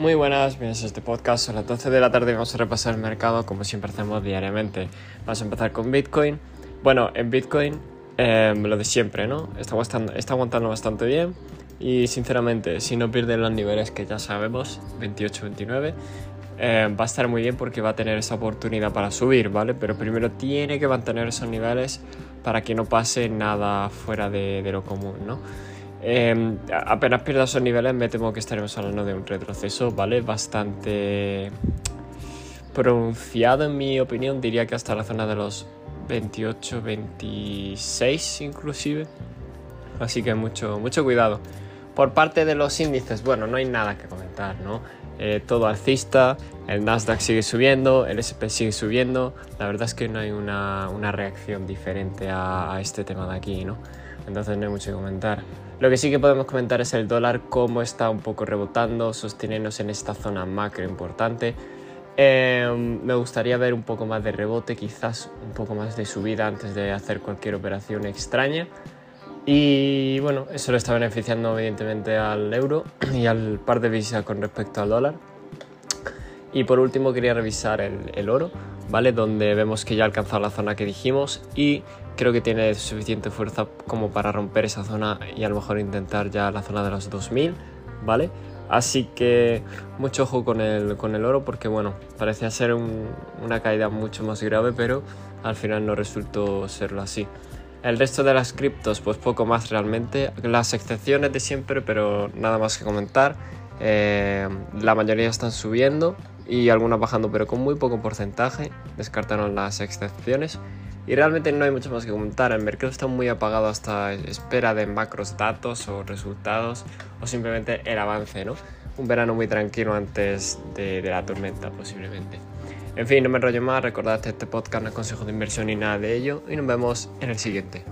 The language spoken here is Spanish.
Muy buenas, bienvenidos a este podcast. A las 12 de la tarde vamos a repasar el mercado como siempre hacemos diariamente. Vamos a empezar con Bitcoin. Bueno, en Bitcoin eh, lo de siempre, ¿no? Está está aguantando bastante bien y sinceramente si no pierde los niveles que ya sabemos, 28-29, eh, va a estar muy bien porque va a tener esa oportunidad para subir, ¿vale? Pero primero tiene que mantener esos niveles para que no pase nada fuera de, de lo común, ¿no? Eh, apenas pierda esos niveles me temo que estaremos hablando de un retroceso, ¿vale? Bastante pronunciado en mi opinión, diría que hasta la zona de los 28, 26 inclusive. Así que mucho, mucho cuidado. Por parte de los índices, bueno, no hay nada que comentar, ¿no? Eh, todo alcista, el Nasdaq sigue subiendo, el SP sigue subiendo. La verdad es que no hay una, una reacción diferente a, este tema de aquí, ¿no? Entonces no hay mucho que comentar. Lo que sí que podemos comentar es el dólar, cómo está un poco rebotando, sosteniéndose en esta zona macro importante. Eh, me gustaría ver un poco más de rebote, quizás un poco más de subida antes de hacer cualquier operación extraña. Y bueno, eso le está beneficiando evidentemente al euro y al par de visas con respecto al dólar. Y por último quería revisar el, el oro, ¿vale? Donde vemos que ya ha alcanzado la zona que dijimos y creo que tiene suficiente fuerza como para romper esa zona y a lo mejor intentar ya la zona de los 2000, ¿vale? Así que mucho ojo con el, con el oro porque bueno, parecía ser un, una caída mucho más grave, pero al final no resultó serlo así. El resto de las criptos, pues poco más realmente. Las excepciones de siempre, pero nada más que comentar. Eh, la mayoría están subiendo y algunas bajando, pero con muy poco porcentaje. Descartaron las excepciones. Y realmente no hay mucho más que comentar. El mercado está muy apagado hasta espera de macros datos o resultados o simplemente el avance, ¿no? Un verano muy tranquilo antes de, de la tormenta, posiblemente. En fin, no me enrollo más. Recordad que este podcast no es consejo de inversión ni nada de ello. Y nos vemos en el siguiente.